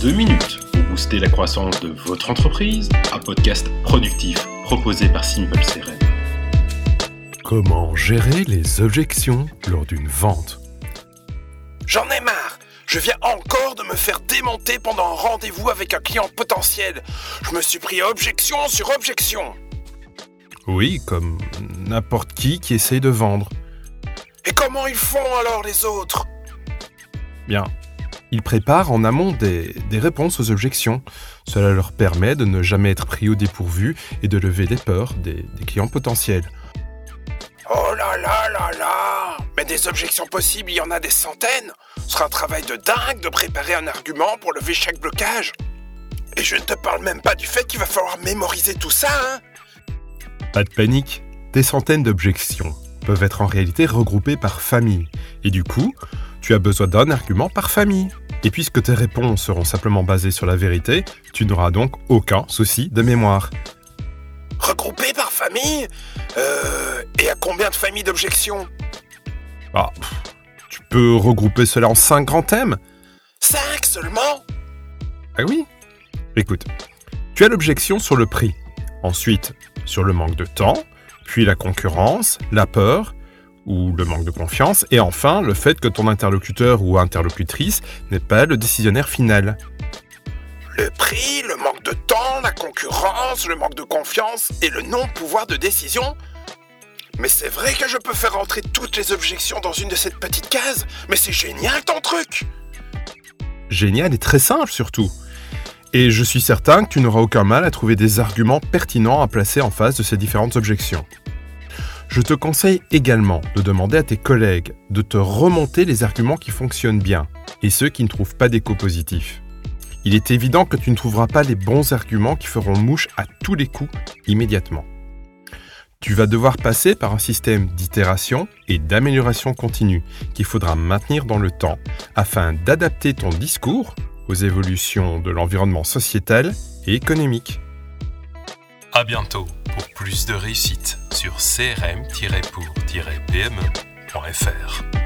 2 minutes pour booster la croissance de votre entreprise, un podcast productif proposé par Simple CRM. Comment gérer les objections lors d'une vente? J'en ai marre Je viens encore de me faire démonter pendant un rendez-vous avec un client potentiel. Je me suis pris objection sur objection. Oui, comme n'importe qui qui essaye de vendre. Et comment ils font alors les autres? Bien, ils préparent en amont des, des, réponses aux objections. Cela leur permet de ne jamais être pris au dépourvu et de lever les peurs des, des clients potentiels. Oh là là là là Mais des objections possibles, il y en a des centaines Ce sera un travail de dingue de préparer un argument pour lever chaque blocage. Et je ne te parle même pas du fait qu'il va falloir mémoriser tout ça, hein Pas de panique, des centaines d'objections peuvent être en réalité regroupées par famille. Et du coup, tu as besoin d'un argument par famille. Et puisque tes réponses seront simplement basées sur la vérité, tu n'auras donc aucun souci de mémoire. Regroupé par famille euh, Et à combien de familles d'objections Ah, tu peux regrouper cela en cinq grands thèmes Cinq seulement Ah oui Écoute, tu as l'objection sur le prix, ensuite sur le manque de temps, puis la concurrence, la peur, ou le manque de confiance, et enfin le fait que ton interlocuteur ou interlocutrice n'est pas le décisionnaire final. Le prix, le manque de temps, la concurrence, le manque de confiance et le non-pouvoir de décision Mais c'est vrai que je peux faire rentrer toutes les objections dans une de ces petites cases Mais c'est génial ton truc Génial et très simple surtout. Et je suis certain que tu n'auras aucun mal à trouver des arguments pertinents à placer en face de ces différentes objections. Je te conseille également de demander à tes collègues de te remonter les arguments qui fonctionnent bien et ceux qui ne trouvent pas d'écho positif. Il est évident que tu ne trouveras pas les bons arguments qui feront mouche à tous les coups immédiatement. Tu vas devoir passer par un système d'itération et d'amélioration continue qu'il faudra maintenir dans le temps afin d'adapter ton discours aux évolutions de l'environnement sociétal et économique. À bientôt plus de réussite sur crm-pour-pme.fr.